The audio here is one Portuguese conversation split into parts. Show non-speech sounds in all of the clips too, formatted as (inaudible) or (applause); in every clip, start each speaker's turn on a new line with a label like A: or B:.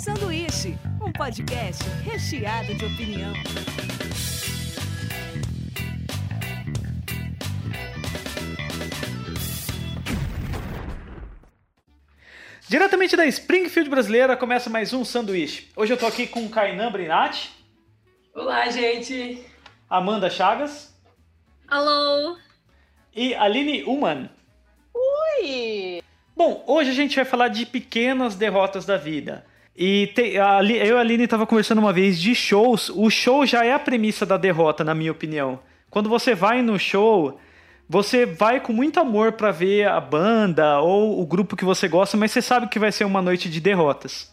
A: Sanduíche, um podcast recheado de opinião.
B: Diretamente da Springfield brasileira, começa mais um sanduíche. Hoje eu tô aqui com Kainan Brinatti,
C: Olá, gente!
B: Amanda Chagas
D: Alô?
B: e Aline Uman.
E: Oi!
B: Bom, hoje a gente vai falar de pequenas derrotas da vida. E a eu e a Aline tava conversando uma vez de shows. O show já é a premissa da derrota, na minha opinião. Quando você vai no show, você vai com muito amor pra ver a banda ou o grupo que você gosta, mas você sabe que vai ser uma noite de derrotas.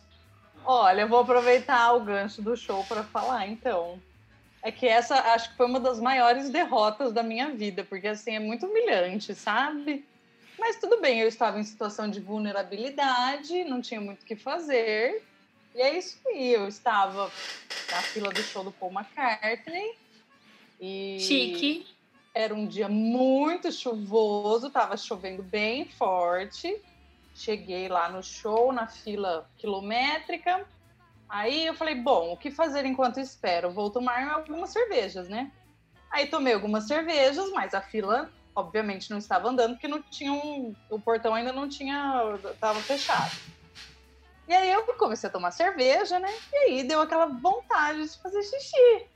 E: Olha, eu vou aproveitar o gancho do show para falar, então. É que essa acho que foi uma das maiores derrotas da minha vida, porque assim é muito humilhante, sabe? Mas tudo bem, eu estava em situação de vulnerabilidade, não tinha muito o que fazer. E é isso aí, eu estava na fila do show do Paul McCartney. E
D: Chique.
E: Era um dia muito chuvoso, estava chovendo bem forte. Cheguei lá no show, na fila quilométrica. Aí eu falei, bom, o que fazer enquanto espero? Vou tomar algumas cervejas, né? Aí tomei algumas cervejas, mas a fila, obviamente, não estava andando, porque não tinha um, o portão ainda não tinha, estava fechado. E aí eu comecei a tomar cerveja, né? E aí deu aquela vontade de fazer xixi.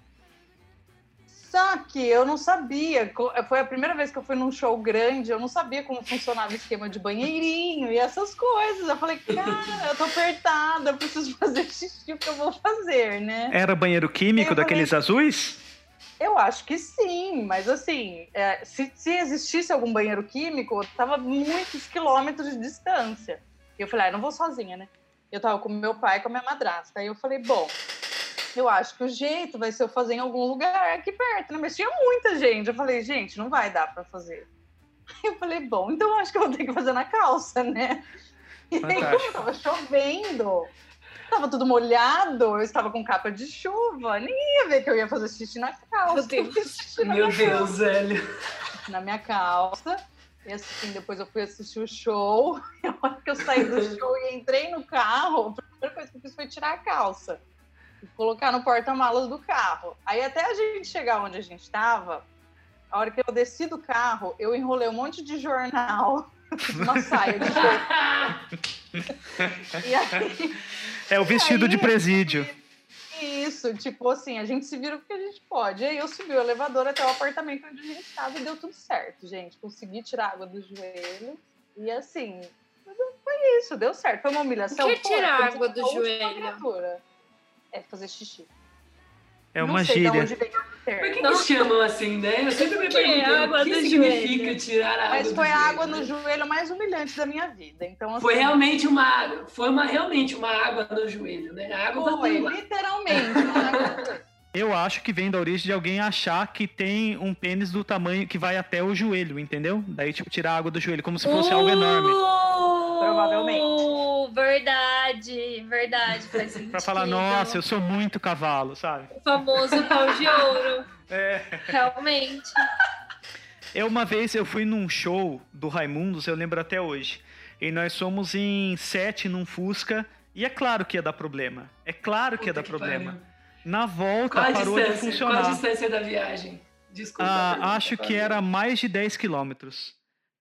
E: Só que eu não sabia, foi a primeira vez que eu fui num show grande, eu não sabia como funcionava o esquema de banheirinho e essas coisas. Eu falei, cara, eu tô apertada, eu preciso fazer xixi, o que eu vou fazer, né?
B: Era banheiro químico
E: Eu falei-
B: daqueles azuis?
E: Eu acho que sim, mas assim, é, se, se existisse algum banheiro químico, eu tava muitos quilômetros de distância. E eu falei, ah, eu não vou sozinha, né? Eu tava com meu pai e com a minha madrasta. Aí eu falei, bom, eu acho que o jeito vai ser eu fazer em algum lugar aqui perto, né? Mas tinha muita gente. Eu falei, gente, não vai dar pra fazer. Aí (laughs) eu falei, bom, então eu acho que eu vou ter que fazer na calça, né? E aí, como tava chovendo, tava tudo molhado, eu estava com capa de chuva, ninguém ia ver que eu ia fazer xixi na calça.
D: Meu Deus.
C: Meu Deus, velho.
E: na minha calça. E assim, depois eu fui assistir o show. E a hora que eu saí do (laughs) show e entrei no carro, a primeira coisa que eu fiz foi tirar a calça e colocar no porta-malas do carro. Aí até a gente chegar onde a gente estava, a hora que eu desci do carro, eu enrolei um monte de jornal, (laughs) uma saia de show. (laughs) E aí,
B: É o vestido
E: Aí-
B: de presídio.
E: Isso, tipo assim, a gente se vira porque a gente pode. E aí eu subi o elevador até o apartamento onde a gente estava e deu tudo certo, gente. Consegui tirar água do joelho. E assim, foi isso, deu certo. Foi uma humilhação.
D: O que é
E: Foi,
D: tirar água do
E: a
D: joelho?
E: criatura. É fazer xixi.
B: É uma
E: Não sei de
B: gíria.
E: onde veio o
C: Por que, que chamam assim, né? Eu sempre me
D: é
C: perguntei
D: água
C: o que significa
D: joelho?
C: tirar a água
E: Mas
C: do
E: foi a
C: joelho,
E: água
C: né?
E: no joelho mais humilhante da minha vida. Então, assim,
C: Foi realmente uma, foi uma realmente uma água no joelho, né? A água
E: Foi, literalmente. uma água- (laughs)
B: Eu acho que vem da origem de alguém achar que tem um pênis do tamanho que vai até o joelho, entendeu? Daí, tipo, tirar a água do joelho, como se fosse algo enorme.
E: Provavelmente.
D: Verdade, verdade. Faz sentido. (laughs)
B: Pra falar, nossa, eu sou muito cavalo, sabe?
D: O famoso pau de ouro. (laughs)
B: É.
D: Realmente.
B: Eu, uma vez, eu fui num show do Raimundos, eu lembro até hoje. E nós somos em sete num Fusca. E é claro que ia dar problema. É claro que ia dar
C: Puta que
B: problema.
C: pariu.
B: Na volta,
C: Qual a
B: parou de
C: distância? Qual a
B: funcionar.
C: distância da viagem? Desculpa.
B: Ah, acho que era mais de 10 quilômetros.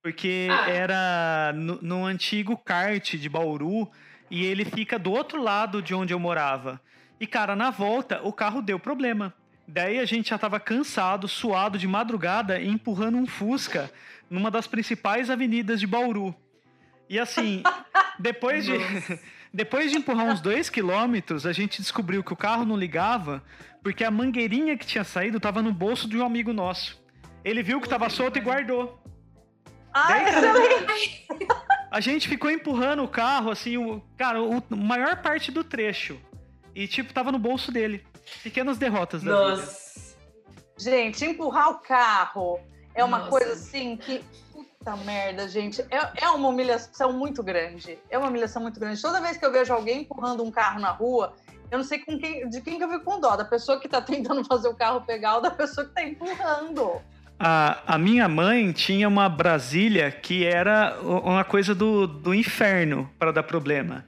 B: Porque
C: Ah.
B: era no, no antigo kart de Bauru e ele fica do outro lado de onde eu morava. E, cara, na volta, o carro deu problema. Daí a gente já tava cansado, suado de madrugada, empurrando um Fusca numa das principais avenidas de Bauru. E assim, (laughs) depois de, (laughs) depois de empurrar uns dois quilômetros, a gente descobriu que o carro não ligava porque a mangueirinha que tinha saído tava no bolso de um amigo nosso. Ele viu que tava solto e guardou.
E: Ah,
B: Daí,
E: excelente.
B: A gente ficou empurrando o carro, assim, o, cara, o, a maior parte do trecho. E, tipo, tava no bolso dele. Pequenas derrotas da vida.
C: Nossa.
E: Gente, empurrar o carro é uma
C: Nossa.
E: coisa assim que. Puta merda, gente. É, é uma humilhação muito grande. É uma humilhação muito grande. Toda vez que eu vejo alguém empurrando um carro na rua, eu não sei com quem, de quem que eu fico com dó. Da pessoa que tá tentando (laughs) fazer o carro pegar ou da pessoa que tá empurrando.
B: A, a minha mãe tinha uma Brasília que era uma coisa do, do inferno para dar problema.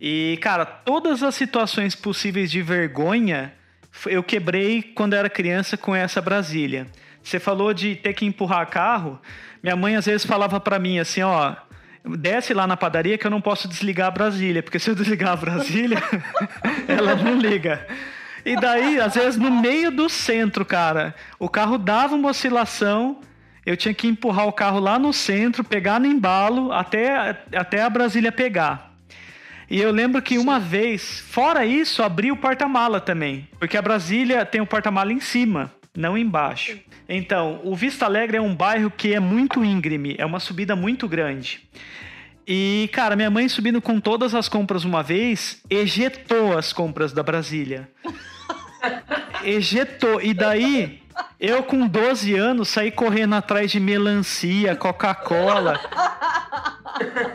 B: E, cara, todas as situações possíveis de vergonha eu quebrei quando era criança com essa Brasília. Você falou de ter que empurrar carro. Minha mãe às vezes falava para mim assim, ó, desce lá na padaria que eu não posso desligar a Brasília, porque se eu desligar a Brasília, (laughs) ela não liga. E daí, às vezes, no meio do centro, cara, o carro dava uma oscilação, eu tinha que empurrar o carro lá no centro, pegar no embalo, até, até a Brasília pegar. E eu lembro que uma vez, fora isso, abri o porta-mala também. Porque a Brasília tem o porta-mala em cima, não embaixo. Então, o Vista Alegre é um bairro que é muito íngreme, é uma subida muito grande. E, cara, minha mãe subindo com todas as compras uma vez, ejetou as compras da Brasília. (laughs) ejetou. E daí, eu com 12 anos saí correndo atrás de melancia, Coca-Cola.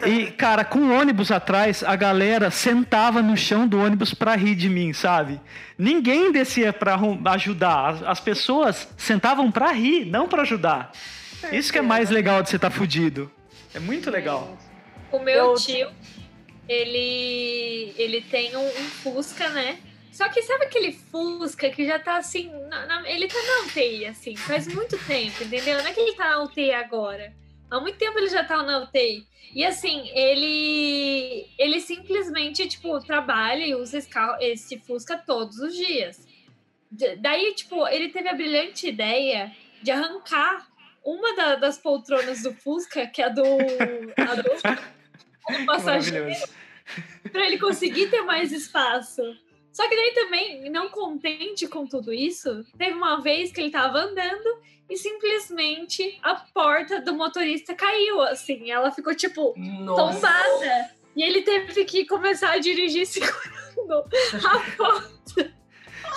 B: E, cara, com o ônibus atrás, a galera sentava no chão do ônibus pra rir de mim, sabe? Ninguém descia pra ajudar. As, as pessoas sentavam pra rir, não pra ajudar. Isso que é mais legal de você estar tá fudido. É muito legal.
D: O meu tio, ele, ele tem um, um Fusca, né? Só que sabe aquele Fusca que já tá assim. Na, na, ele tá na UTI, assim, faz muito tempo, entendeu? Não é que ele tá na UTI agora. Há muito tempo ele já tá na UTI. E assim, ele ele simplesmente, tipo, trabalha e usa esse, carro, esse Fusca todos os dias. Daí, tipo, ele teve a brilhante ideia de arrancar uma da, das poltronas do Fusca, que é a do, a do, do (laughs) passageiro, para ele conseguir ter mais espaço. Só que daí também, não contente com tudo isso, teve uma vez que ele tava andando e simplesmente a porta do motorista caiu, assim. Ela ficou, tipo, Nossa. tombada. E ele teve que começar a dirigir (laughs) segurando a porta.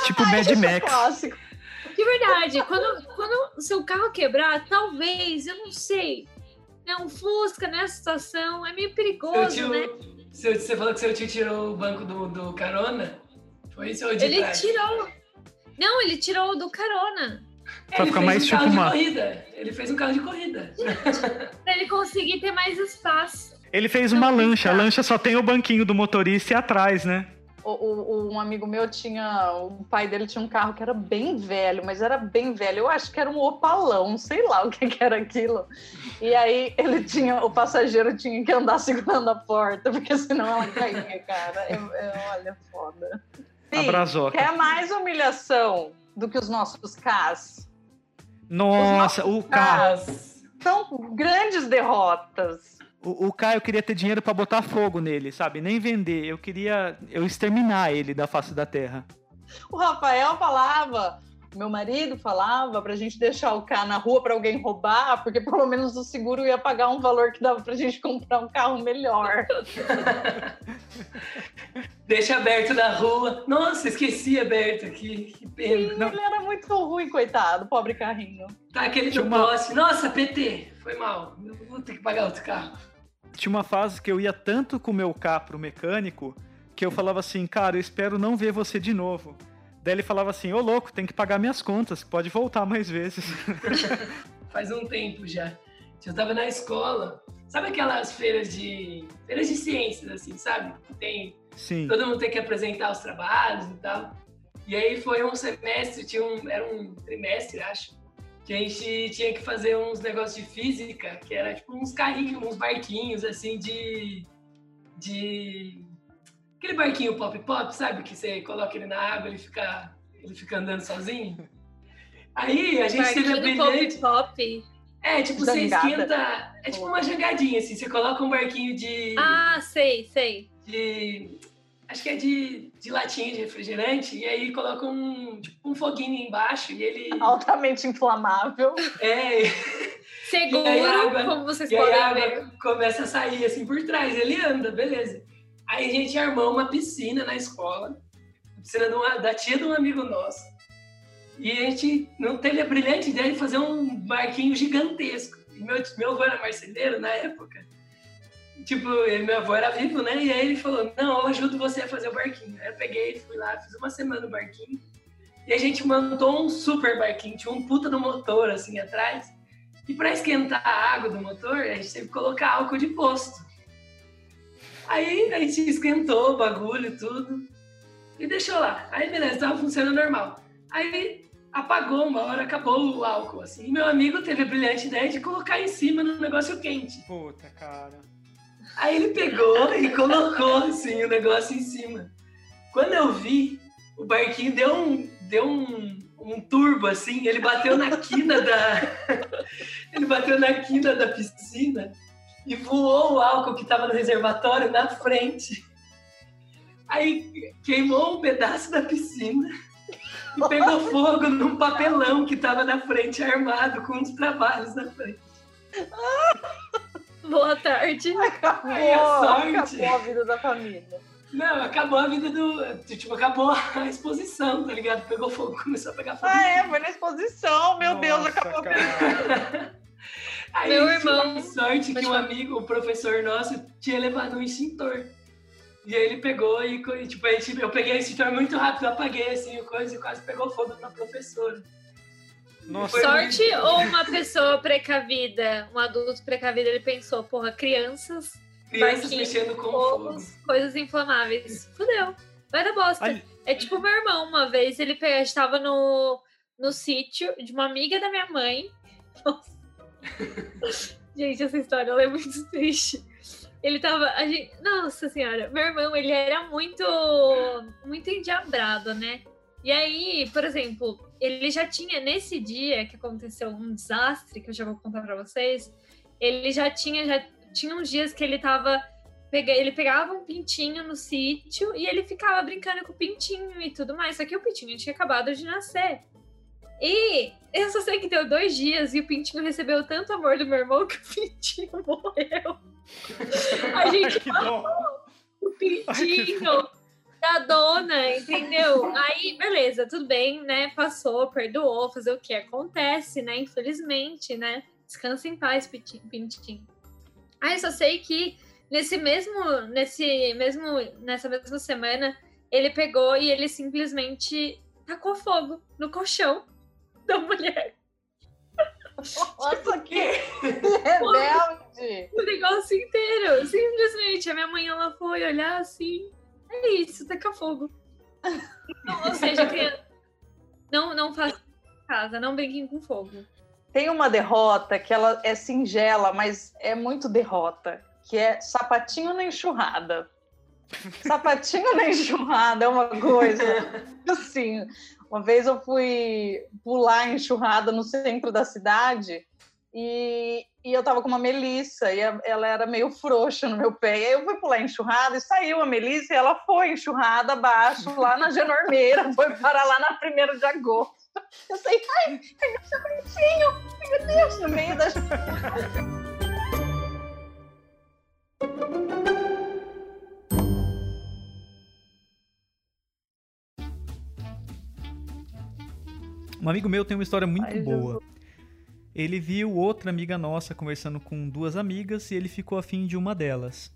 B: Tipo Ai, Mad Max.
E: Clássico.
D: De verdade, quando, quando o seu carro quebrar, talvez, eu não sei. É um Fusca nessa situação, é meio perigoso,
C: tio,
D: né?
C: Você falou que seu tio tirou o banco do, do carona? Foi isso ou de
D: Ele
C: trás?
D: tirou. Não, ele tirou do carona.
B: Pra ele ficar mais um tipo uma.
C: Ele fez um carro de corrida. (laughs)
D: pra ele conseguir ter mais espaço.
B: Ele fez uma Não lancha. A lancha só tem o banquinho do motorista e atrás, né?
E: O, o, um amigo meu tinha. O pai dele tinha um carro que era bem velho, mas era bem velho. Eu acho que era um opalão, sei lá o que, que era aquilo. E aí ele tinha. O passageiro tinha que andar segurando a porta, porque senão ela caía, cara. Eu, eu, olha, foda.
B: Sim,
E: quer mais humilhação do que os nossos Cas?
B: Nossa, o Cas.
E: São grandes derrotas.
B: O, o Caio queria ter dinheiro para botar fogo nele, sabe? Nem vender. Eu queria eu exterminar ele da face da terra.
E: O Rafael falava: meu marido falava pra gente deixar o carro na rua para alguém roubar, porque pelo menos o seguro ia pagar um valor que dava pra gente comprar um carro melhor. (laughs)
C: Deixa aberto na rua. Nossa, esqueci aberto aqui. Que pena.
E: Sim, ele era muito ruim, coitado, pobre carrinho.
C: Tá aquele do uma... poste. Nossa, PT, foi mal. vou ter que pagar outro carro.
B: Tinha uma fase que eu ia tanto com o meu carro pro mecânico que eu falava assim, cara, eu espero não ver você de novo. Daí ele falava assim: Ô louco, tem que pagar minhas contas, pode voltar mais vezes. (laughs)
C: Faz um tempo já. Eu tava na escola. Sabe aquelas feiras de. feiras de ciências, assim, sabe? Tem.
B: Sim.
C: Todo mundo tem que apresentar os trabalhos e tal. E aí foi um semestre, tinha um, era um trimestre, acho, que a gente tinha que fazer uns negócios de física, que era tipo uns carrinhos, uns barquinhos, assim, de. de Aquele barquinho pop-pop, sabe? Que você coloca ele na água, ele fica, ele fica andando sozinho. Aí a gente
D: barquinho
C: teve a brilhante...
D: pop-pop.
C: É, tipo, Jangada. você esquenta... É tipo uma jangadinha, assim. Você coloca um barquinho de...
D: Ah, sei, sei.
C: De... Acho que é de, de latinha de refrigerante. E aí coloca um, tipo, um foguinho embaixo e ele...
E: Altamente inflamável.
C: É...
D: Seguro, água, como vocês
C: e
D: podem
C: a água
D: ver.
C: começa a sair, assim, por trás. Ele anda, beleza. Aí a gente armou uma piscina na escola, piscina uma, da tia de um amigo nosso. E a gente não teve a brilhante ideia de fazer um barquinho gigantesco. E meu, meu avô era marceneiro na época. Tipo, ele, meu avô era vivo, né? E aí ele falou: Não, eu ajudo você a fazer o barquinho. Aí eu peguei, fui lá, fiz uma semana no barquinho. E a gente montou um super barquinho, tinha um puta no motor assim atrás. E para esquentar a água do motor, a gente teve que colocar álcool de posto. Aí a gente esquentou o bagulho e tudo. E deixou lá. Aí beleza, tava funcionando normal. Aí apagou uma hora, acabou o álcool, assim. E meu amigo teve a brilhante ideia de colocar em cima no negócio quente.
B: Puta, cara.
C: Aí ele pegou e colocou, assim, o negócio em cima. Quando eu vi, o barquinho deu um, deu um, um turbo, assim, ele bateu na quina da... (laughs) ele bateu na quina da piscina e voou o álcool que estava no reservatório na frente. Aí queimou um pedaço da piscina e pegou (laughs) fogo num papelão que estava na frente, armado, com uns trabalhos na frente. (laughs)
D: Boa tarde.
E: Acabou,
C: Aí a sorte-
E: acabou a vida da família.
C: Não, acabou a vida do. Tipo, acabou a exposição, tá ligado? Pegou fogo, começou a pegar fogo.
E: Ah, é, foi na exposição, meu Deus,
B: Nossa,
E: acabou a
B: cara. (laughs)
C: Aí
D: Meu irmão-
C: sorte que um amigo, o professor nosso, tinha levado um extintor. E aí ele pegou e, tipo, gente, eu peguei o extintor muito rápido, apaguei assim o coisa e quase pegou fogo na professora.
B: Nossa,
D: Sorte
C: muito-
D: ou uma pessoa precavida, um adulto precavido, ele pensou, porra, crianças,
C: Crianças mexendo com fogo.
D: fogos, coisas inflamáveis. Fudeu. Vai dar bosta.
B: Ali-
D: É tipo meu irmão, uma vez ele estava no, no sítio de uma amiga da minha mãe. (laughs) Nossa. (laughs) Gente, essa história é muito triste. Ele tava. A gente, nossa senhora, meu irmão, ele era muito. muito endiabrado, né? E aí, por exemplo, ele já tinha, nesse dia que aconteceu um desastre, que eu já vou contar pra vocês, ele já tinha, já tinha uns dias que ele tava. Ele pegava um pintinho no sítio e ele ficava brincando com o pintinho e tudo mais. Só que o pintinho tinha acabado de nascer. E eu só sei que deu dois dias e o pintinho recebeu tanto amor do meu irmão (laughs) que o pintinho morreu. A gente
B: que dó.
D: o pintinho da dona, entendeu? Aí, beleza, tudo bem, né? Passou, perdoou, fazer o que acontece, né? Infelizmente, né? Descansa em paz, pintinho. pintinho. Aí só sei que nesse mesmo, nesse mesmo, nessa mesma semana, ele pegou e ele simplesmente tacou fogo no colchão da mulher.
E: Nossa, que rebelde!
D: O negócio inteiro. Simplesmente. A minha mãe ela foi olhar assim. É isso, taca fogo. Então, ou seja, criança, não, não façam em casa, não brinquem com fogo.
E: Tem uma derrota que ela é singela, mas é muito derrota, que é sapatinho na enxurrada. Sapatinho na enxurrada é uma coisa assim. Uma vez eu fui pular enxurrada no centro da cidade e, e eu tava com uma Melissa e a- ela era meio frouxa no meu pé. E aí eu fui pular enxurrada e saiu a Melissa e ela foi enxurrada abaixo, lá na Genormeira, (laughs) foi parar lá na 1 de agosto. Eu sei, ai, meu sapatinho, ai, meu Deus, no meio da
B: Um amigo meu tem uma história muito
E: Ai,
B: boa. Ele viu outra amiga nossa conversando com duas amigas e ele ficou afim de uma delas.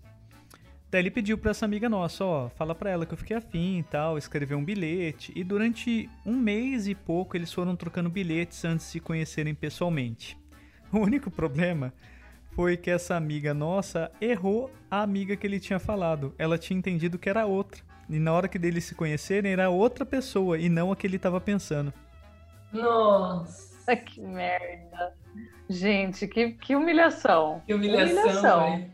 B: Daí ele pediu pra essa amiga nossa, ó, fala pra ela que eu fiquei afim e tal, escreveu um bilhete. E durante um mês e pouco eles foram trocando bilhetes antes de se conhecerem pessoalmente. (laughs) O único problema foi que essa amiga nossa errou a amiga que ele tinha falado. Ela tinha entendido que era outra. E na hora que deles se conhecerem era outra pessoa e não a que ele tava pensando.
C: Nossa, (laughs)
E: Que merda. Gente, que, que humilhação.
C: que humilhação,
E: Humilhação.
C: velho.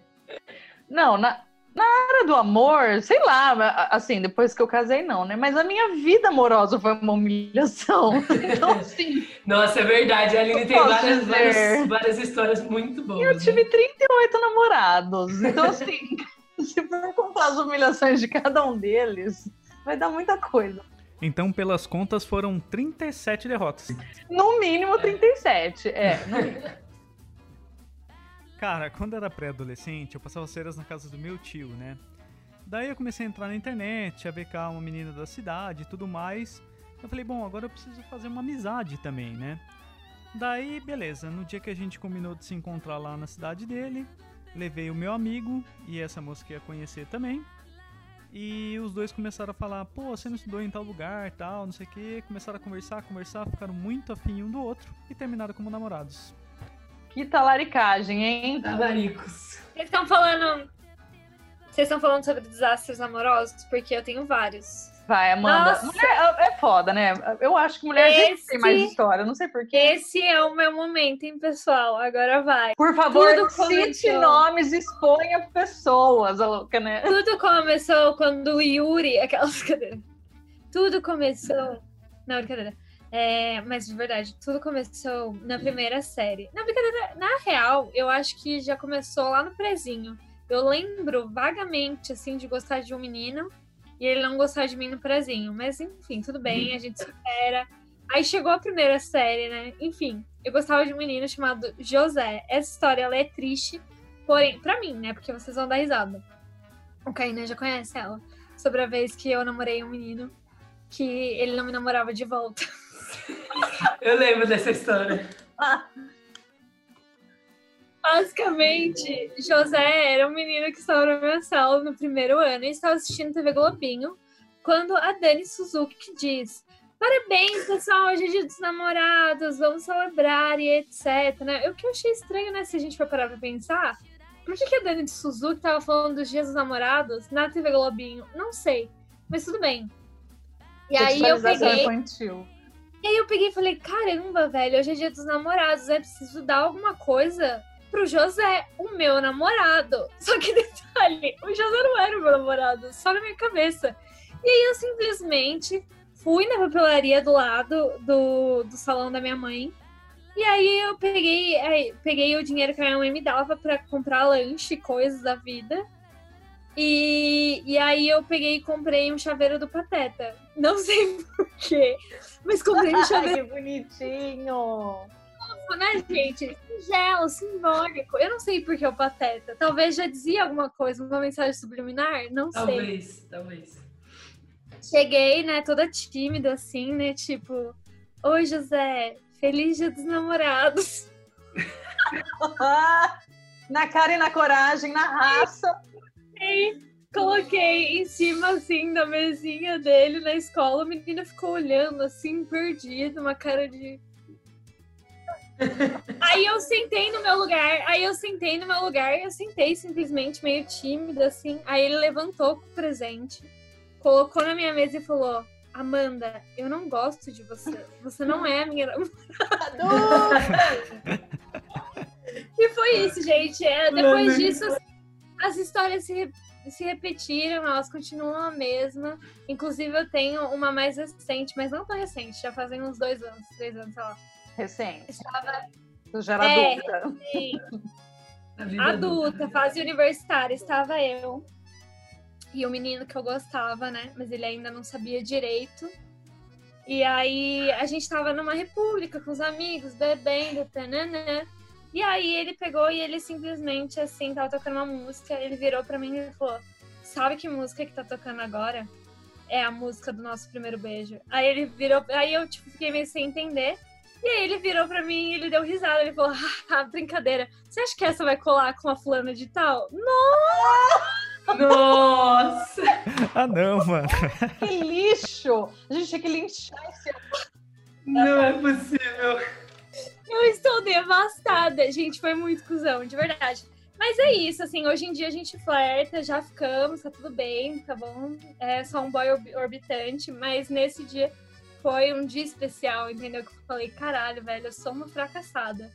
E: Não, na, na área do amor, sei lá, assim, depois que eu casei, não, né? Mas a minha vida amorosa foi uma humilhação. (laughs) Então, assim,
C: Nossa, é verdade. A Aline tem várias, várias, várias histórias muito boas.
E: eu
C: né?
E: tive 38 namorados. Então, assim, (laughs) se for contar as humilhações de cada um deles, vai dar muita coisa.
B: Então, pelas contas, foram 37 derrotas.
E: No mínimo 37. É, no mínimo.
B: Cara, quando eu era pré-adolescente, eu passava as férias na casa do meu tio, né? Daí eu comecei a entrar na internet, a becar uma menina da cidade e tudo mais. Eu falei, bom, agora eu preciso fazer uma amizade também, né? Daí, beleza, no dia que a gente combinou de se encontrar lá na cidade dele, levei o meu amigo e essa moça que ia conhecer também. E os dois começaram a falar, pô, você não estudou em tal lugar, tal, não sei o que. Começaram a conversar, conversar, ficaram muito afim um do outro e terminaram como namorados.
E: Que talaricagem, hein?
C: Talaricos.
D: Eles estão falando. Vocês estão falando sobre desastres amorosos? Porque eu tenho vários.
E: Vai, Amanda. Mulher é é foda, né? Eu acho que mulher
D: Esse-
E: tem mais história, não sei porquê.
D: Esse é o meu momento, hein, pessoal? Agora vai.
E: Por favor,
D: Tudo
E: cite
D: começou.
E: nomes, exponha pessoas, a louca, né?
D: Tudo começou quando o Yuri. Aquelas (laughs) cadeiras. Tudo começou. Não, brincadeira. É, mas de verdade, tudo começou na primeira série. Na brincadeira, na real, eu acho que já começou lá no prezinho. Eu lembro vagamente, assim, de gostar de um menino e ele não gostar de mim no prezinho. Mas enfim, tudo bem, a gente supera. Aí chegou a primeira série, né? Enfim, eu gostava de um menino chamado José. Essa história, ela é triste, porém, pra mim, né? Porque vocês vão dar risada. O Kainan já conhece ela. Sobre a vez que eu namorei um menino que ele não me namorava de volta.
C: Eu lembro dessa história. (laughs)
D: Basicamente, José era um menino que estava na minha sala no primeiro ano e estava assistindo TV Globinho quando a Dani Suzuki diz: Parabéns, pessoal, hoje é dia dos namorados, vamos celebrar e etc. Né? O que eu achei estranho, né? Se a gente for parar pra pensar, por que, que a Dani Suzuki tava falando dos dias dos namorados na TV Globinho? Não sei, mas tudo bem. E aí eu peguei.
E: infantil.
D: E aí eu peguei e falei, caramba, velho, hoje é dia dos namorados, é preciso dar alguma coisa pro José, o meu namorado. Só que (laughs) detalhe, o José não era o meu namorado, só na minha cabeça. E aí eu simplesmente fui na papelaria do lado do, do salão da minha mãe. E aí eu peguei, aí, peguei o dinheiro que a minha mãe me dava pra comprar lanche e coisas da vida. E, e aí eu peguei e comprei um chaveiro do Pateta. Não sei (laughs) porquê, mas comprei um chaveiro (laughs)
E: Ai, que bonitinho.
D: Né, gente? Singelo, simbólico. Eu não sei por que o pateta. Talvez já dizia alguma coisa, uma mensagem subliminar? Não sei.
C: Talvez, talvez.
D: Cheguei, né, toda tímida, assim, né? Tipo, oi, José, feliz dia dos namorados. (laughs)
E: na cara e na coragem, na raça.
D: E coloquei em cima, assim, da mesinha dele na escola. O menino ficou olhando, assim, perdido, uma cara de. Aí eu sentei no meu lugar, aí eu sentei no meu lugar, eu sentei simplesmente meio tímida, assim. Aí ele levantou com o presente, colocou na minha mesa e falou: Amanda, eu não gosto de você. Você não é a minha namorada. E foi isso, gente. É, depois
C: Mano.
D: disso, as histórias se, se repetiram, elas continuam a mesma. Inclusive, eu tenho uma mais recente, mas não tão recente, já fazem uns dois anos, três anos, sei lá.
E: Recente.
D: Estava
E: Tu já era
D: É.
E: adulta.
C: vida
D: adulta, fase universitária, estava eu e o menino que eu gostava, né? Mas ele ainda não sabia direito. E aí a gente tava numa república com os amigos, bebendo, tananã. E aí ele pegou e ele simplesmente, assim, tava tocando uma música, ele virou pra mim e falou: Sabe que música que tá tocando agora? É a música do nosso primeiro beijo. Aí ele virou, aí eu tipo, fiquei meio sem entender. E aí ele virou pra mim e ele deu risada. Ele falou: Ah, brincadeira. Você acha que essa vai colar com a fulana de tal?
C: Nossa!
B: Ah, não, mano.
E: Que lixo! A gente tinha que linchar esse
C: Não é possível.
D: Eu estou devastada. Gente, foi muito cuzão, de verdade. Mas é isso, assim, hoje em dia a gente flerta, já ficamos, tá tudo bem, tá bom? É só um boy orbi- orbitante, mas nesse dia foi um dia especial, entendeu? Que eu falei, caralho, velho, eu sou uma fracassada.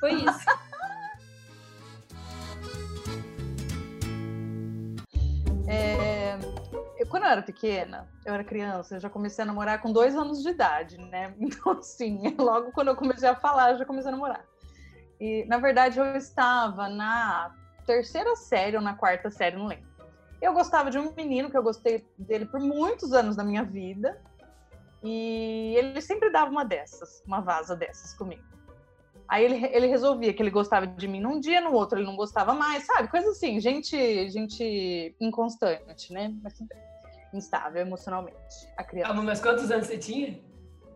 D: Foi isso. (laughs)
E: É, eu, quando eu era pequena, eu era criança, eu já comecei a namorar com dois anos de idade, né? (laughs) Então, assim, logo quando eu comecei a falar, eu já comecei a namorar. E, na verdade, eu estava na terceira série ou na quarta série, não lembro. Eu gostava de um menino que eu gostei dele por muitos anos da minha vida. E ele sempre dava uma dessas, uma vaza dessas comigo. Aí ele, ele resolvia que ele gostava de mim num dia, no outro ele não gostava mais, sabe? Coisa assim, gente, gente inconstante, né? Mas instável emocionalmente, a criança.
C: Ah, mas quantos anos você tinha?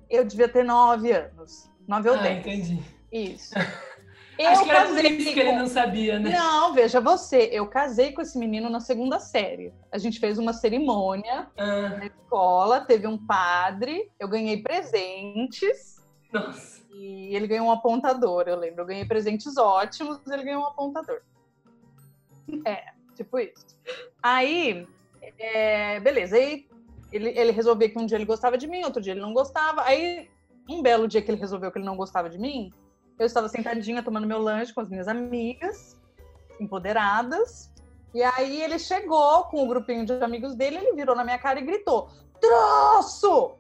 E: Eu devia ter nove anos, nove ou
C: ah,
E: dez.
C: entendi.
E: Isso. (laughs)
C: Acho que era por isso que ele não sabia, né?
E: Não, veja você, eu casei com esse menino na segunda série. A gente fez uma cerimônia
C: Ah,
E: na escola, teve um padre, eu ganhei presentes
C: nossa.
E: e ele ganhou um apontador, eu lembro. Eu ganhei presentes ótimos, ele ganhou um apontador. É, Tipo isso. Aí, é, beleza. Aí ele, ele resolveu que um dia ele gostava de mim, outro dia ele não gostava. Aí, um belo dia que ele resolveu que ele não gostava de mim, eu estava sentadinha tomando meu lanche com as minhas amigas, empoderadas. E aí ele chegou com o grupinho de amigos dele, ele virou na minha cara e gritou: Troço!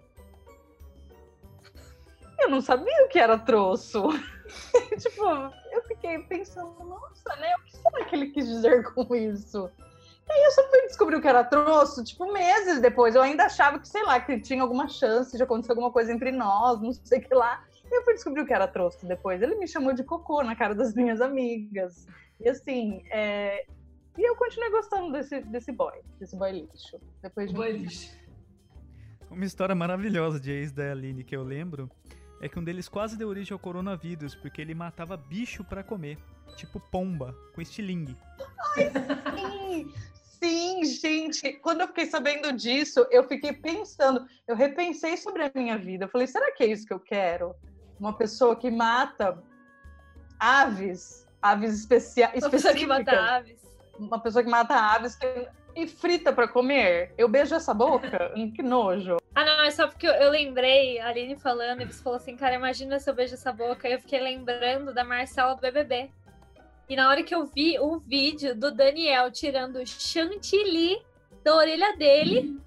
E: Eu não sabia o que era troço. (laughs) tipo, eu fiquei pensando, nossa, né? O que será que ele quis dizer com isso? E aí eu só fui descobrir o que era troço, tipo, meses depois. Eu ainda achava que, sei lá, que tinha alguma chance de acontecer alguma coisa entre nós, não sei o que lá. E eu fui descobrir o que era troço depois. Ele me chamou de cocô na cara das minhas amigas. E assim, é... e eu continuei gostando desse, desse boy, desse boy lixo. Depois de
C: Boy lixo.
F: Uma história maravilhosa de ex da Aline que eu lembro é que um deles quase deu origem ao coronavírus porque ele matava bicho pra comer, tipo pomba, com estilingue.
E: Sim, sim, gente. Quando eu fiquei sabendo disso, eu fiquei pensando, eu repensei sobre a minha vida. Eu falei, será que é isso que eu quero? Uma pessoa que mata aves, aves especiais,
D: Uma pessoa que mata aves.
E: uma pessoa que mata aves e frita pra comer. Eu beijo essa boca? (laughs) Hum, que nojo.
D: Ah, não, é só porque eu, eu lembrei, a Aline falando, e você falou assim, cara, imagina se eu beijo essa boca. Eu fiquei lembrando da Marcela do BBB. E na hora que eu vi o vídeo do Daniel tirando chantilly da orelha dele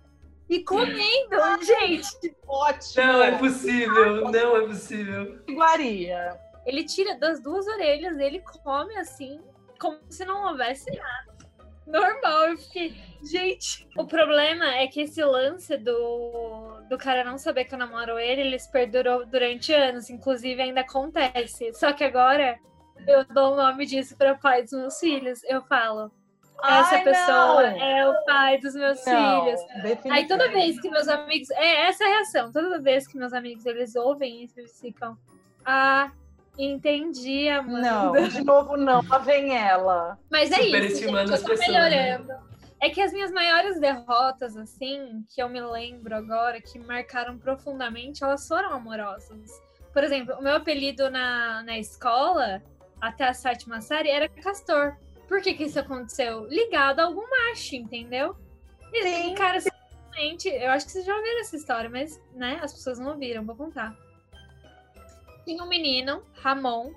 D: e comendo, gente.
E: Ótimo.
C: Não é possível, não é possível.
E: Iguaria.
D: Ele tira das duas orelhas, ele come assim, como se não houvesse nada. Normal, eu fiquei. Gente, o problema é que esse lance do, do cara não saber que eu namoro ele, eles perdurou durante anos, inclusive ainda acontece. Só que agora eu dou o nome disso para pai dos meus filhos. Eu falo, essa
E: Ai,
D: pessoa
E: não.
D: é o pai dos meus
E: Não,
D: filhos. Aí toda vez que meus amigos. É essa a reação. Toda vez que meus amigos eles ouvem isso, eles ficam. Ah, entendi, Amanda.
E: Não, de novo não. Lá vem ela.
D: Mas é isso. Gente, eu tô
C: pessoas, né?
D: melhorando. É que as minhas maiores derrotas, assim, que eu me lembro agora, que marcaram profundamente, elas foram amorosas. Por exemplo, o meu apelido na, na escola, até a sétima série, era Castor. Por que que isso aconteceu? Ligado a algum macho, entendeu? E,
E: Sim.
D: cara, simplesmente, eu acho que vocês já ouviram essa história, mas, né, as pessoas não ouviram, vou contar. Tinha um menino, Ramon,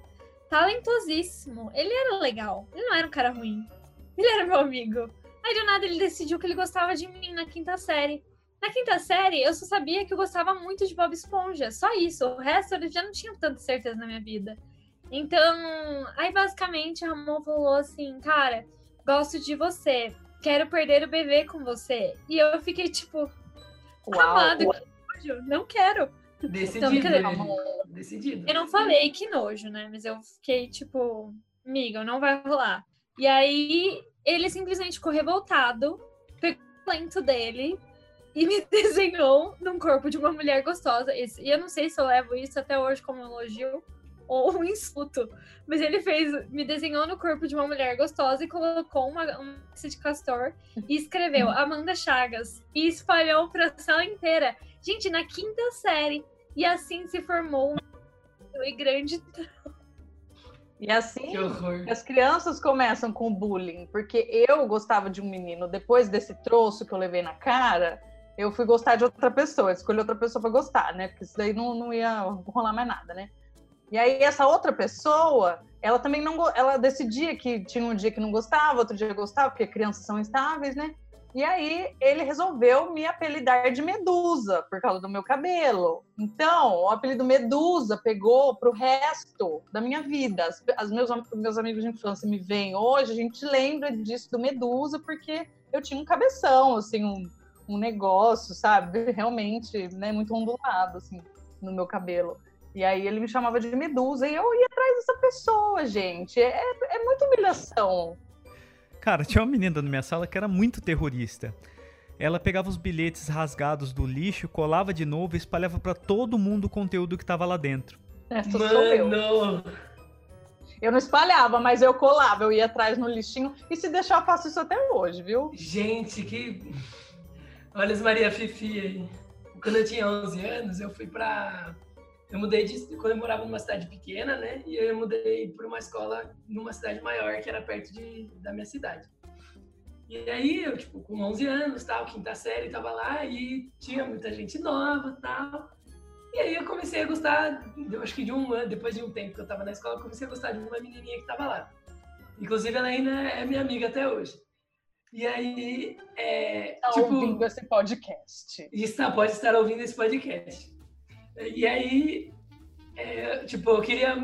D: talentosíssimo. Ele era legal, ele não era um cara ruim. Ele era meu amigo. Aí do nada ele decidiu que ele gostava de mim na quinta série. Na quinta série, eu só sabia que eu gostava muito de Bob Esponja. Só isso. O resto eu já não tinha tanta certeza na minha vida. Então, aí basicamente o Ramon falou assim, cara, gosto de você. Quero perder o bebê com você. E eu fiquei tipo,
E: Uau.
D: amado, que nojo, não quero.
C: Decidido.
D: Então, dizer,
C: ele- Decidido.
D: Eu não falei que nojo, né? Mas eu fiquei tipo, amiga, não vai rolar. E aí ele simplesmente ficou revoltado, pegou o lento dele e me (laughs) desenhou num corpo de uma mulher gostosa. E eu não sei se eu levo isso até hoje como elogio ou um insulto. Mas ele fez, me desenhou no corpo de uma mulher gostosa e colocou uma, peça de castor e escreveu Amanda Chagas e espalhou pra sala inteira. Gente, na quinta série. E assim se formou um e grande (laughs)
E: E assim, as crianças começam com bullying, porque eu gostava de um menino, depois desse troço que eu levei na cara, eu fui gostar de outra pessoa, escolhi outra pessoa para gostar, né? Porque isso daí não, não ia rolar mais nada, né? E aí essa outra pessoa, ela também não, ela decidia que tinha um dia que não gostava, outro dia gostava, porque crianças são instáveis, né? E aí ele resolveu me apelidar de Medusa por causa do meu cabelo. Então, o apelido Medusa pegou pro resto da minha vida. As, as meus, meus amigos de infância me veem hoje, a gente lembra disso do Medusa porque eu tinha um cabeção, assim, um, um negócio, sabe? Realmente, né, muito ondulado, assim, no meu cabelo. E aí ele me chamava de Medusa e eu ia atrás dessa pessoa, gente. É, é muita humilhação.
F: Cara, tinha uma menina na minha sala que era muito terrorista. Ela pegava os bilhetes rasgados do lixo, colava de novo e espalhava pra todo mundo o conteúdo que tava lá dentro.
E: Essa sou eu.
C: Mano,
E: Eu não espalhava, mas eu colava, eu ia atrás no lixinho. E se deixar, eu faço isso até hoje, viu?
C: gente, que. Olha as Maria Fifi aí. Quando eu tinha 11 anos, eu fui pra. Eu mudei de. Quando eu morava numa cidade pequena, né? E eu mudei para uma escola numa cidade maior, que era perto de, da minha cidade. E aí, eu, tipo, com 11 anos, tal, quinta série, tava lá e tinha muita gente nova, tal. E aí eu comecei a gostar, eu acho que de um ano, depois de um tempo que eu tava na escola, eu comecei a gostar de uma menininha que tava lá. Inclusive, ela ainda é minha amiga até hoje. E aí, é,
E: Tá
C: tipo,
E: ouvindo esse podcast.
C: está, pode estar ouvindo esse podcast. E aí, é, tipo, eu queria.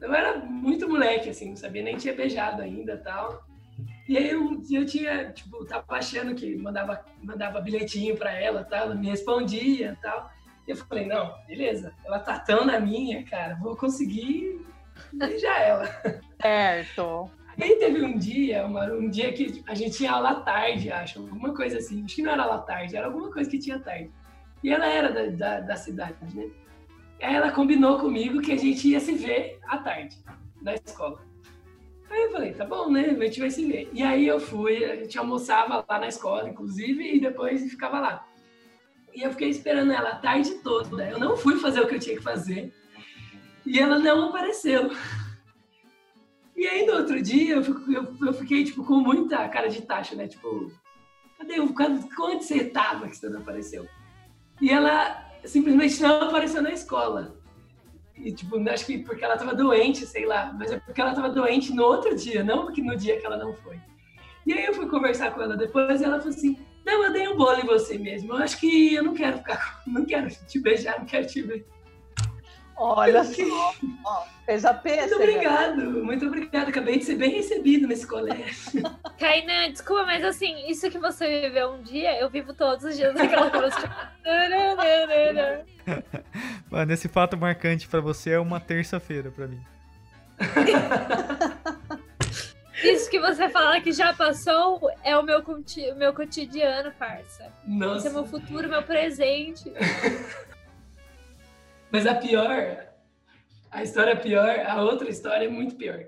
C: Eu era muito moleque, assim, não sabia, nem tinha beijado ainda tal. E aí um dia eu tinha, tipo, tava achando que mandava, mandava bilhetinho pra ela, tal, ela me respondia tal. E eu falei, não, beleza, ela tá tão na minha, cara, vou conseguir beijar ela.
E: Certo.
C: Aí teve um dia, uma- um dia que a gente tinha aula à tarde, acho, alguma coisa assim. Acho que não era aula à tarde, era alguma coisa que tinha à tarde. E ela era da, da, da cidade, né? Aí ela combinou comigo que a gente ia se ver à tarde, na escola. Aí eu falei, tá bom, né? A gente vai se ver. E aí eu fui, a gente almoçava lá na escola, inclusive, e depois ficava lá. E eu fiquei esperando ela a tarde toda. Eu não fui fazer o que eu tinha que fazer. E ela não apareceu. (laughs) E aí, no outro dia, eu, eu- eu fiquei, tipo, com muita cara de taxa, né? Tipo, cadê? o- Quando, você tava que você não apareceu? E ela simplesmente não apareceu na escola. E, tipo, acho que porque ela tava doente, sei lá. Mas é porque ela tava doente no outro dia, não porque no dia que ela não foi. E aí eu fui conversar com ela depois e ela falou assim, não, eu dei um bolo em você mesmo. Eu acho que eu não quero ficar. Não quero te beijar, não quero te ver.
E: Olha (laughs) só. Ó, fez a
C: Muito
E: pêssega.
C: obrigado, muito obrigado. Acabei de ser bem recebido nesse colégio. (laughs)
D: Kainan, desculpa, mas assim, isso que você viveu um dia, eu vivo todos os dias naquela música. (laughs)
F: Mano, esse fato marcante pra você é uma terça-feira pra mim.
D: Isso que você fala que já passou é o meu, meu cotidiano, parça. Esse é
C: Nossa.
D: meu futuro, meu presente.
C: Mas a pior, a história pior, a outra história é muito pior.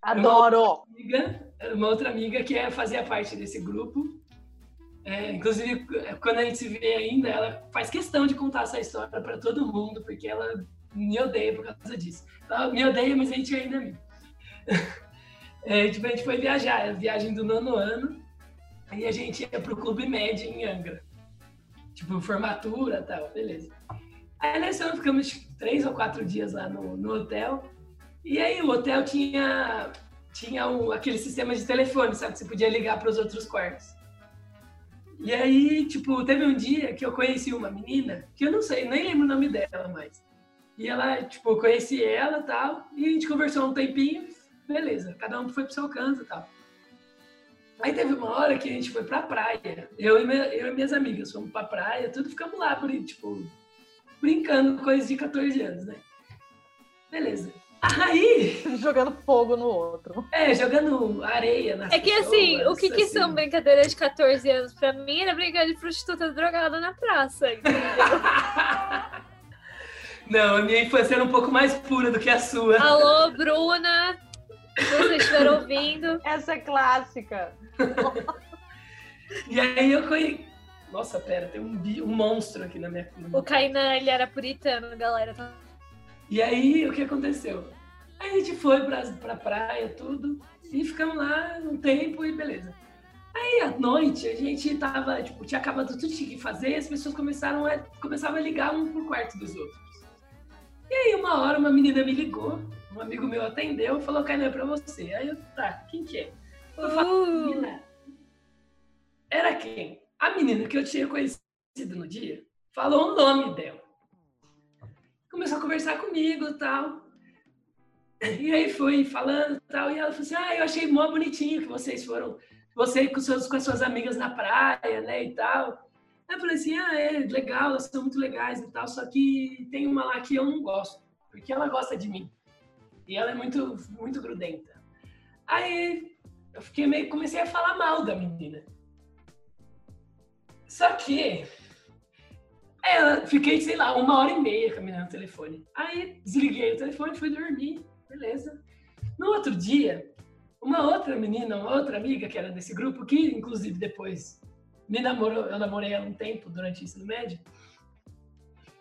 E: Adoro.
C: Amiga, era uma outra amiga que é, fazia parte desse grupo. É, inclusive, quando a gente se vê ainda, ela faz questão de contar essa história para todo mundo, porque ela me odeia por causa disso. Ela me odeia, mas a gente ainda é amigo. (laughs) É, tipo, a gente foi viajar, era a viagem do nono ano, e a gente ia pro Clube Med em Angra. Tipo, formatura e tal, beleza. Aí nesse ano ficamos três ou quatro dias lá no, no hotel. E aí o hotel tinha, tinha um, aquele sistema de telefone, sabe? Que você podia ligar para os outros quartos. E aí, tipo, teve um dia que eu conheci uma menina, que eu não sei, nem lembro o nome dela mais. E ela, tipo, eu conheci ela e tal, e a gente conversou um tempinho, beleza, cada um foi pro seu canto e tal. Aí teve uma hora que a gente foi pra praia, eu e, minha- eu e minhas amigas fomos pra praia, tudo ficamos lá, por, tipo, brincando, coisa de 14 anos, né? Beleza. Aí, (laughs)
E: Jogando fogo no outro.
C: é, jogando areia nas
D: É que assim,
C: pessoas,
D: o que, que
C: assim.
D: são brincadeiras de 14 anos pra mim era brincar de prostituta drogada na praça. (laughs)
C: Não, a minha infância era um pouco mais pura do que a sua.
D: Alô, Bruna, se você estiver ouvindo.
E: Essa é clássica. (laughs)
C: E aí eu conheci. Nossa, pera, tem um, bi- um monstro aqui na minha.
D: O Kainan, ele era puritano, galera. tá?
C: E aí, o que aconteceu? Aí a gente foi pra, pra praia, tudo, e ficamos lá um tempo e beleza. Aí, à noite, a gente tava, tipo, tinha acabado tudo que tinha que fazer e as pessoas começaram a, começavam a ligar um pro quarto dos outros. E aí, uma hora, uma menina me ligou, um amigo meu atendeu e falou, Kainan, é pra você. Aí eu, tá, quem que é? Eu falei,
D: Uh,
C: menina. Era quem? A menina que eu tinha conhecido no dia falou o nome dela. Começou a conversar comigo tal. E aí foi falando tal. E ela falou assim: Ah, eu achei mó bonitinho que vocês foram. Você com, seus, com as suas amigas na praia, né? E tal. Aí eu falei assim: Ah, é legal, elas são muito legais e tal. Só que tem uma lá que eu não gosto. Porque ela gosta de mim. E ela é muito, muito grudenta. Aí eu fiquei meio, comecei a falar mal da menina. Só que é, eu fiquei, sei lá, uma hora e meia menina no telefone. Aí desliguei o telefone, fui dormir, beleza. No outro dia, uma outra menina, uma outra amiga que era desse grupo, que inclusive depois me namorou, eu namorei ela um tempo durante o ensino médio,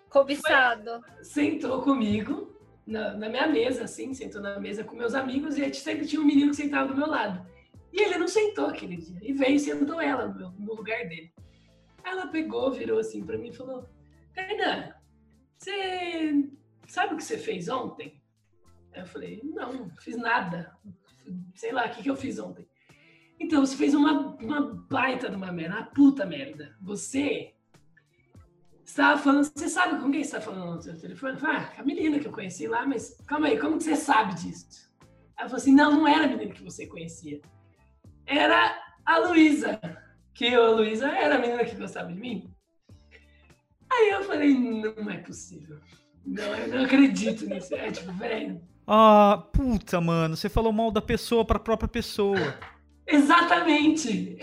D: cobiçado.
C: sentou comigo na, na minha mesa, assim, sentou na mesa com meus amigos, e a gente sempre tinha um menino que sentava do meu lado. E ele não sentou aquele dia. E veio e sentou ela no, no lugar dele. Ela pegou, virou assim pra mim e falou: Kainan, você sabe o que você fez ontem? Eu falei: Não, fiz nada. Sei lá, o que, que eu fiz ontem? Então, você fez uma, uma baita de uma merda, uma puta merda. Você estava falando, você sabe com quem está falando no seu telefone? Ah, a menina que eu conheci lá, mas calma aí, como que você sabe disso? Ela falou assim, não, não era a menina que você conhecia. Era a Luísa, que a Luísa era a menina que gostava de mim. Aí eu falei, não é possível. Não, eu não acredito nisso. É tipo, velho.
F: Ah, puta, mano, você falou mal da pessoa pra própria pessoa.
C: Exatamente.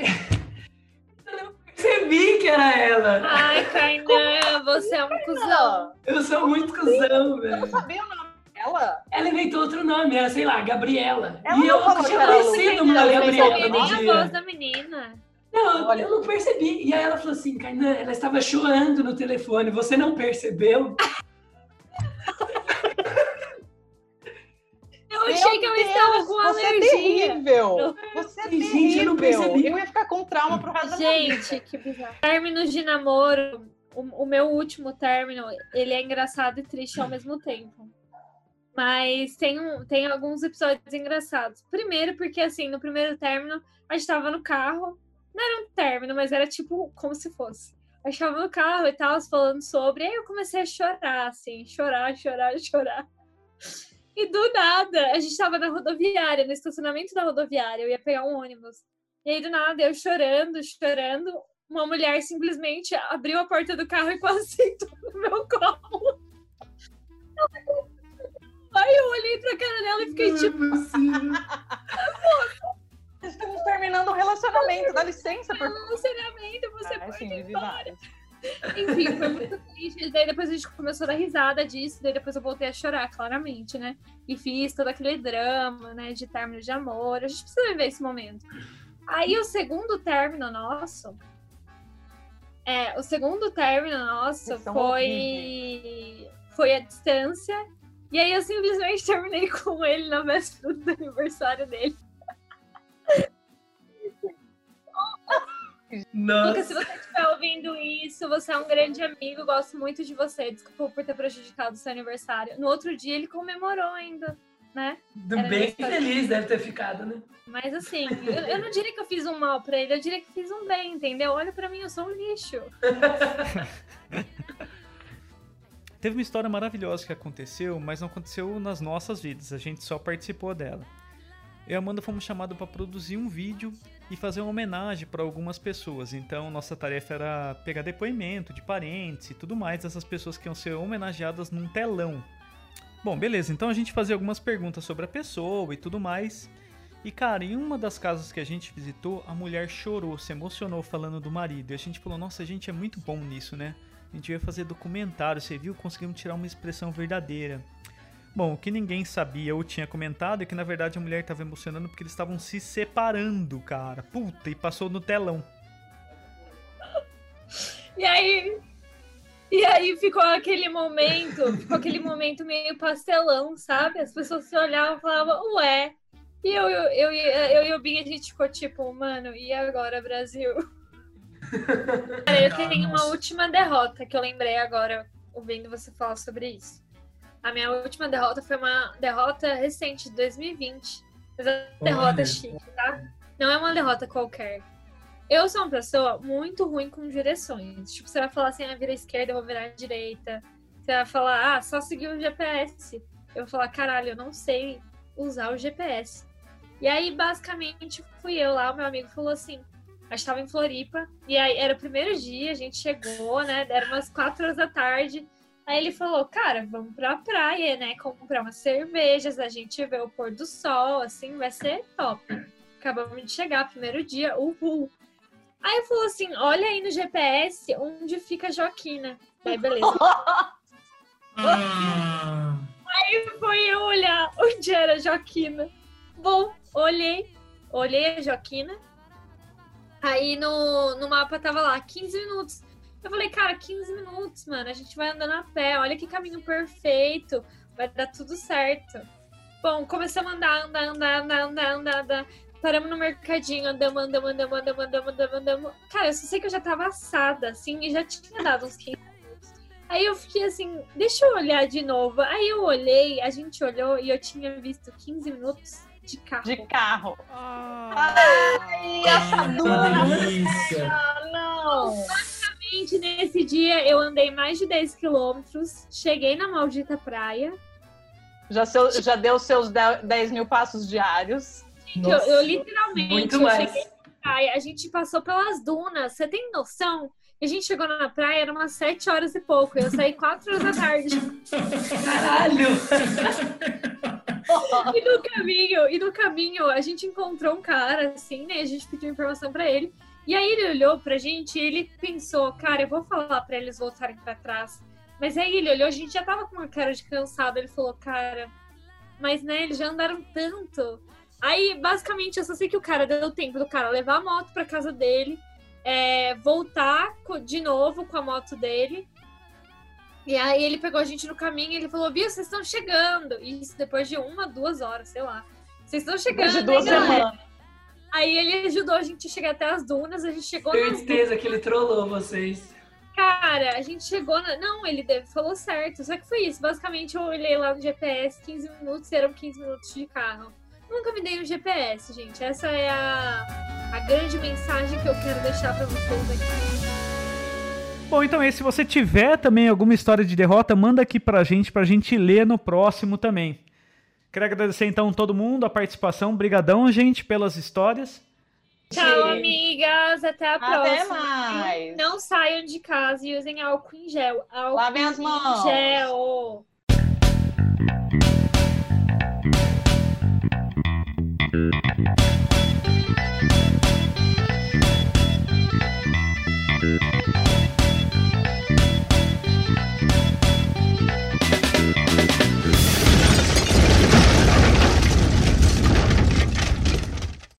C: Eu não percebi que era ela.
D: Ai, Kainan, você é um cuzão.
C: Eu sou muito cuzão,
E: Eu não
C: velho.
E: sabia o nome dela.
C: Ela inventou outro nome, era, sei lá, Gabriela.
E: Ela
C: e
E: não
C: eu tinha conhecido uma
E: ela
C: Gabriela
E: inventou
C: no
D: nem a voz da menina.
C: Não,
E: Olha.
C: eu não percebi. E aí ela falou assim, Kainan, ela estava chorando no telefone, você não percebeu?
D: Eu achei que eu
E: Meu
D: estava
E: Deus,
D: com
E: você é
D: alergia.
E: terrível. Você é
C: Gente, eu não
E: terrível.
C: percebi.
E: Eu ia ficar com trauma pro resto da minha vida.
D: Gente, que bizarro. Términos de namoro. O, o meu último término, ele é engraçado e triste ao mesmo tempo. Mas tem, um, tem alguns episódios engraçados. Primeiro, porque assim, no primeiro término, a gente tava no carro. Não era um término, mas era tipo como se fosse. A gente tava no carro e tal, falando sobre. Aí eu comecei a chorar, assim, chorar, chorar, (laughs) chorar. E do nada, a gente tava na rodoviária, no estacionamento da rodoviária, eu ia pegar um ônibus. E aí, do nada, eu chorando, chorando, uma mulher simplesmente abriu a porta do carro e quase sentou no meu colo. Aí eu olhei pra cara dela e fiquei tipo,
E: Estamos terminando um relacionamento. Dá licença, por
D: relacionamento, você
E: Ah,
D: pode
E: sim,
D: ir embora. Enfim, foi (laughs) muito triste. Daí depois a gente começou a dar risada disso, daí depois eu voltei a chorar, claramente, né? E fiz todo aquele drama, né, de término de amor. A gente precisa viver esse momento. Aí o segundo término nosso. É, o segundo término nosso foi. Foi a distância. E aí eu simplesmente terminei com ele na véspera do aniversário dele. Lucas, se
C: Nossa.
D: você estiver ouvindo isso, você é um grande amigo, gosto muito de você. Desculpa por ter prejudicado o seu aniversário. No outro dia ele comemorou ainda, né?
C: Do
D: Era
C: bem feliz deve ter ficado, né?
D: Mas assim, (laughs) eu, eu não diria que eu fiz um mal pra ele, eu diria que fiz um bem, entendeu? Olha pra mim, eu sou um lixo. (laughs)
F: Teve uma história maravilhosa que aconteceu, mas não aconteceu nas nossas vidas, a gente só participou dela. Eu e a Amanda fomos chamados para produzir um vídeo e fazer uma homenagem para algumas pessoas. Então, nossa tarefa era pegar depoimento de parentes e tudo mais dessas pessoas que iam ser homenageadas num telão. Bom, beleza, então a gente fazia algumas perguntas sobre a pessoa e tudo mais. E cara, em uma das casas que a gente visitou, a mulher chorou, se emocionou falando do marido. E a gente falou: Nossa, a gente é muito bom nisso, né? A gente ia fazer documentário, você viu? Conseguimos tirar uma expressão verdadeira. Bom, o que ninguém sabia ou tinha comentado é que na verdade a mulher estava emocionando porque eles estavam se separando, cara. Puta, e passou no telão.
D: E aí. E aí ficou aquele momento, ficou aquele momento meio pastelão, sabe? As pessoas se olhavam e falavam, ué. E eu, eu, eu, eu e o Binho, a gente ficou tipo, mano, e agora, Brasil? (laughs) Cara, eu tenho uma última derrota que eu lembrei agora, ouvindo você falar sobre isso. A minha última derrota foi uma derrota recente, de 2020. Mas é uma derrota chique, tá? Não é uma derrota qualquer. Eu sou uma pessoa muito ruim com direções. Tipo, você vai falar assim, ah, vira esquerda, eu vou virar direita. Você vai falar, ah, só seguir o GPS. Eu vou falar, caralho, eu não sei usar o GPS. E aí, basicamente, fui eu lá, o meu amigo falou assim, a gente tava em Floripa, e aí era o primeiro dia, a gente chegou, né, era umas quatro horas da tarde, aí ele falou, cara, vamos pra praia, né, comprar umas cervejas, a gente vê o pôr do sol, assim, vai ser top. Acabamos de chegar, primeiro dia, uhul. Aí ele falou assim, olha aí no GPS onde fica Joaquina. Aí, beleza. (laughs) Aí foi eu olhar onde era a Joaquina. Bom, olhei, olhei a Joaquina. Aí no, no mapa tava lá, 15 minutos. Eu falei, cara, 15 minutos, mano. A gente vai andando a pé. Olha que caminho perfeito. Vai dar tudo certo. Bom, começamos a andar, andar, andar, andar, andar, andar, andar. paramos no mercadinho, andamos, andamos, andamos, andamos, andamos, andamos, andamos. Cara, eu só sei que eu já tava assada, assim, e já tinha dado uns 15 minutos. Aí eu fiquei assim, deixa eu olhar de novo. Aí eu olhei, a gente olhou e eu tinha visto 15 minutos de carro.
E: De carro.
F: Ah,
E: Ai. Ah, não.
D: Gente, nesse dia eu andei mais de 10 quilômetros, cheguei na maldita praia.
E: Já, seu, já deu seus 10 mil passos diários.
D: Eu, eu literalmente
C: Muito
D: eu
C: mais.
D: cheguei na praia, a gente passou pelas dunas. Você tem noção? A gente chegou na praia, era umas 7 horas e pouco. Eu saí 4 horas da tarde.
C: Caralho!
D: E no caminho, e no caminho, a gente encontrou um cara, assim, né? A gente pediu informação pra ele. E aí ele olhou pra gente e ele pensou, cara, eu vou falar pra eles voltarem pra trás. Mas aí ele olhou, a gente já tava com uma cara de cansado. Ele falou, cara, mas né, eles já andaram tanto. Aí, basicamente, eu só sei que o cara deu tempo do cara levar a moto pra casa dele, é, voltar de novo com a moto dele. E aí ele pegou a gente no caminho e ele falou, viu, vocês estão chegando. Isso depois de uma, duas horas, sei lá. Vocês estão chegando,
E: Depois de duas semanas.
D: Aí ele ajudou a gente a chegar até as dunas, a gente chegou nas
C: Certeza que ele trollou vocês.
D: Cara, a gente chegou na. Não, ele deve- falou certo. Só que foi isso. Basicamente, eu olhei lá no GPS 15 minutos e eram 15 minutos de carro. Nunca me dei um GPS, gente. Essa é a, a grande mensagem que eu quero deixar pra vocês aqui.
F: Bom, então aí, se você tiver também alguma história de derrota, manda aqui pra gente, pra gente ler no próximo também. Quero agradecer então todo mundo, a participação. Brigadão, gente, pelas histórias.
D: Tchau, amigas. Até a
E: Até
D: próxima.
E: mais.
D: Não saiam de casa e usem álcool em gel. Álcool
E: Lavem as mãos.
D: em gel.